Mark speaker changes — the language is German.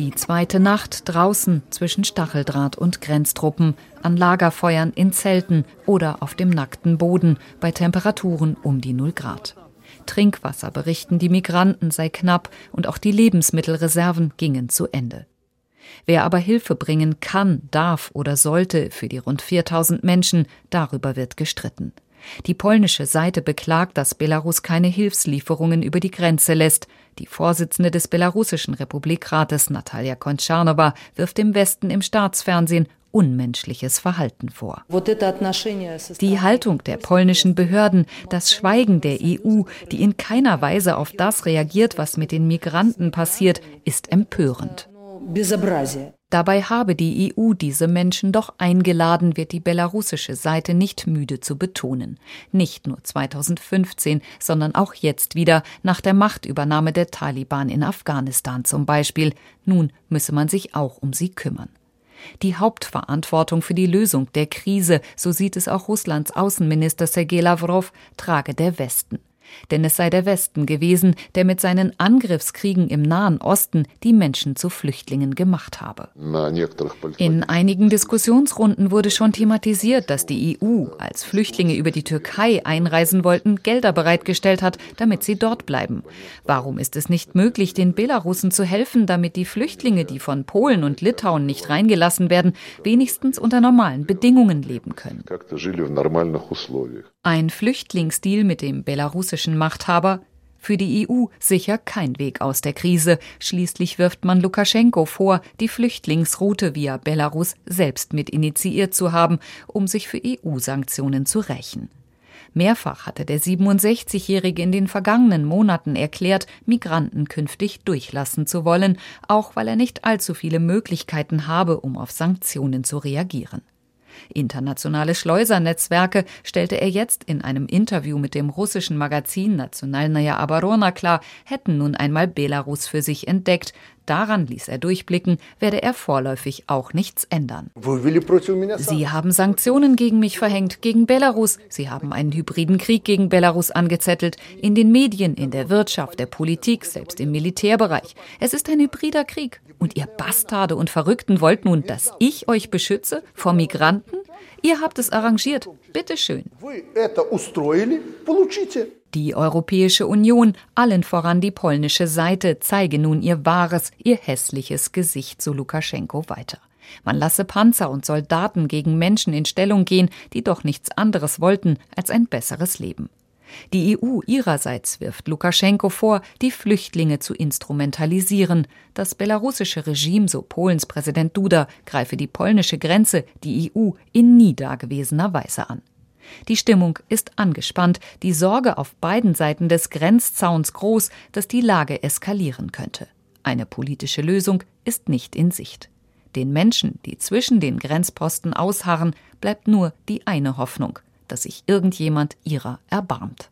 Speaker 1: Die zweite Nacht draußen zwischen Stacheldraht und Grenztruppen, an Lagerfeuern in Zelten oder auf dem nackten Boden bei Temperaturen um die 0 Grad. Trinkwasser berichten die Migranten sei knapp und auch die Lebensmittelreserven gingen zu Ende. Wer aber Hilfe bringen kann, darf oder sollte für die rund 4000 Menschen, darüber wird gestritten. Die polnische Seite beklagt, dass Belarus keine Hilfslieferungen über die Grenze lässt. Die Vorsitzende des belarussischen Republikrates Natalia Kontschernowa wirft dem Westen im Staatsfernsehen unmenschliches Verhalten vor. Die Haltung der polnischen Behörden, das Schweigen der EU, die in keiner Weise auf das reagiert, was mit den Migranten passiert, ist empörend. Dabei habe die EU diese Menschen doch eingeladen, wird die belarussische Seite nicht müde zu betonen. Nicht nur 2015, sondern auch jetzt wieder nach der Machtübernahme der Taliban in Afghanistan zum Beispiel. Nun müsse man sich auch um sie kümmern. Die Hauptverantwortung für die Lösung der Krise, so sieht es auch Russlands Außenminister Sergei Lavrov, trage der Westen denn es sei der Westen gewesen, der mit seinen Angriffskriegen im Nahen Osten die Menschen zu Flüchtlingen gemacht habe. In einigen Diskussionsrunden wurde schon thematisiert, dass die EU, als Flüchtlinge über die Türkei einreisen wollten, Gelder bereitgestellt hat, damit sie dort bleiben. Warum ist es nicht möglich, den Belarussen zu helfen, damit die Flüchtlinge, die von Polen und Litauen nicht reingelassen werden, wenigstens unter normalen Bedingungen leben können? Ein Flüchtlingsdeal mit dem belarussischen Machthaber für die EU sicher kein Weg aus der Krise. Schließlich wirft man Lukaschenko vor, die Flüchtlingsroute via Belarus selbst mit initiiert zu haben, um sich für EU-Sanktionen zu rächen. Mehrfach hatte der 67-Jährige in den vergangenen Monaten erklärt, Migranten künftig durchlassen zu wollen, auch weil er nicht allzu viele Möglichkeiten habe, um auf Sanktionen zu reagieren. Internationale Schleusernetzwerke stellte er jetzt in einem Interview mit dem russischen Magazin Nationalnaya Abarona klar, hätten nun einmal Belarus für sich entdeckt. Daran ließ er durchblicken, werde er vorläufig auch nichts ändern. Sie haben Sanktionen gegen mich verhängt, gegen Belarus. Sie haben einen hybriden Krieg gegen Belarus angezettelt. In den Medien, in der Wirtschaft, der Politik, selbst im Militärbereich. Es ist ein hybrider Krieg. Und ihr Bastarde und Verrückten wollt nun, dass ich euch beschütze vor Migranten? Ihr habt es arrangiert. Bitteschön. Die Europäische Union, allen voran die polnische Seite, zeige nun ihr wahres, ihr hässliches Gesicht zu Lukaschenko weiter. Man lasse Panzer und Soldaten gegen Menschen in Stellung gehen, die doch nichts anderes wollten als ein besseres Leben. Die EU ihrerseits wirft Lukaschenko vor, die Flüchtlinge zu instrumentalisieren. Das belarussische Regime, so Polens Präsident Duda, greife die polnische Grenze, die EU, in nie dagewesener Weise an. Die Stimmung ist angespannt, die Sorge auf beiden Seiten des Grenzzauns groß, dass die Lage eskalieren könnte. Eine politische Lösung ist nicht in Sicht. Den Menschen, die zwischen den Grenzposten ausharren, bleibt nur die eine Hoffnung, dass sich irgendjemand ihrer erbarmt.